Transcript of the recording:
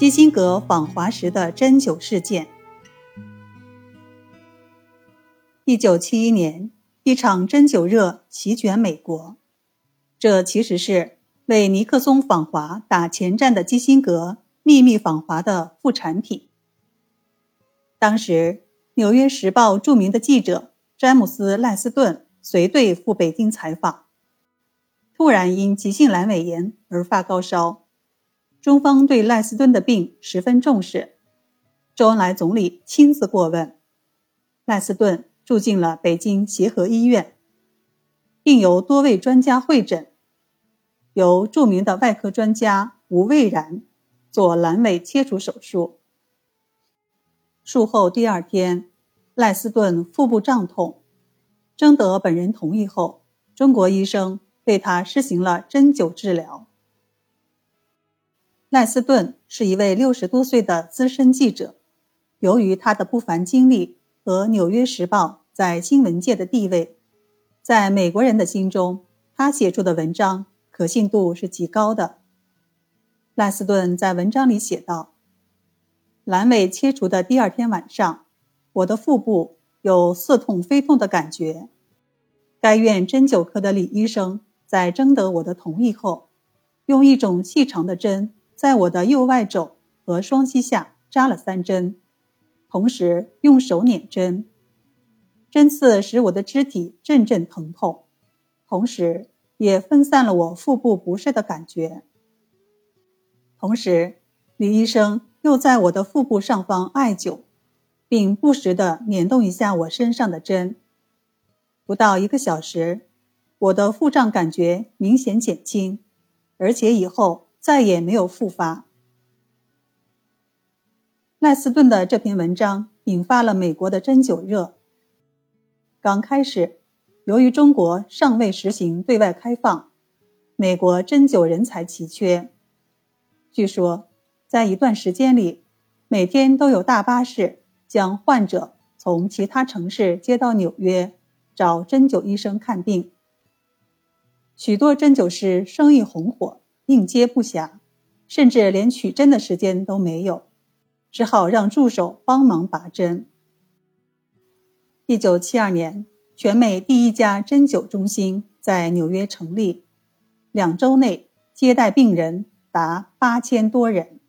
基辛格访华时的针灸事件。一九七一年，一场针灸热席卷美国，这其实是为尼克松访华打前站的基辛格秘密访华的副产品。当时，《纽约时报》著名的记者詹姆斯·赖斯顿随队赴北京采访，突然因急性阑尾炎而发高烧。中方对赖斯顿的病十分重视，周恩来总理亲自过问，赖斯顿住进了北京协和医院，并由多位专家会诊，由著名的外科专家吴蔚然做阑尾切除手术。术后第二天，赖斯顿腹部胀痛，征得本人同意后，中国医生对他施行了针灸治疗。赖斯顿是一位六十多岁的资深记者，由于他的不凡经历和《纽约时报》在新闻界的地位，在美国人的心中，他写出的文章可信度是极高的。赖斯顿在文章里写道：“阑尾切除的第二天晚上，我的腹部有似痛非痛的感觉。该院针灸科的李医生在征得我的同意后，用一种细长的针。”在我的右外肘和双膝下扎了三针，同时用手捻针，针刺使我的肢体阵阵疼痛，同时也分散了我腹部不适的感觉。同时，李医生又在我的腹部上方艾灸，并不时地捻动一下我身上的针。不到一个小时，我的腹胀感觉明显减轻，而且以后。再也没有复发。赖斯顿的这篇文章引发了美国的针灸热。刚开始，由于中国尚未实行对外开放，美国针灸人才奇缺。据说，在一段时间里，每天都有大巴士将患者从其他城市接到纽约找针灸医生看病。许多针灸师生意红火。应接不暇，甚至连取针的时间都没有，只好让助手帮忙拔针。一九七二年，全美第一家针灸中心在纽约成立，两周内接待病人达八千多人。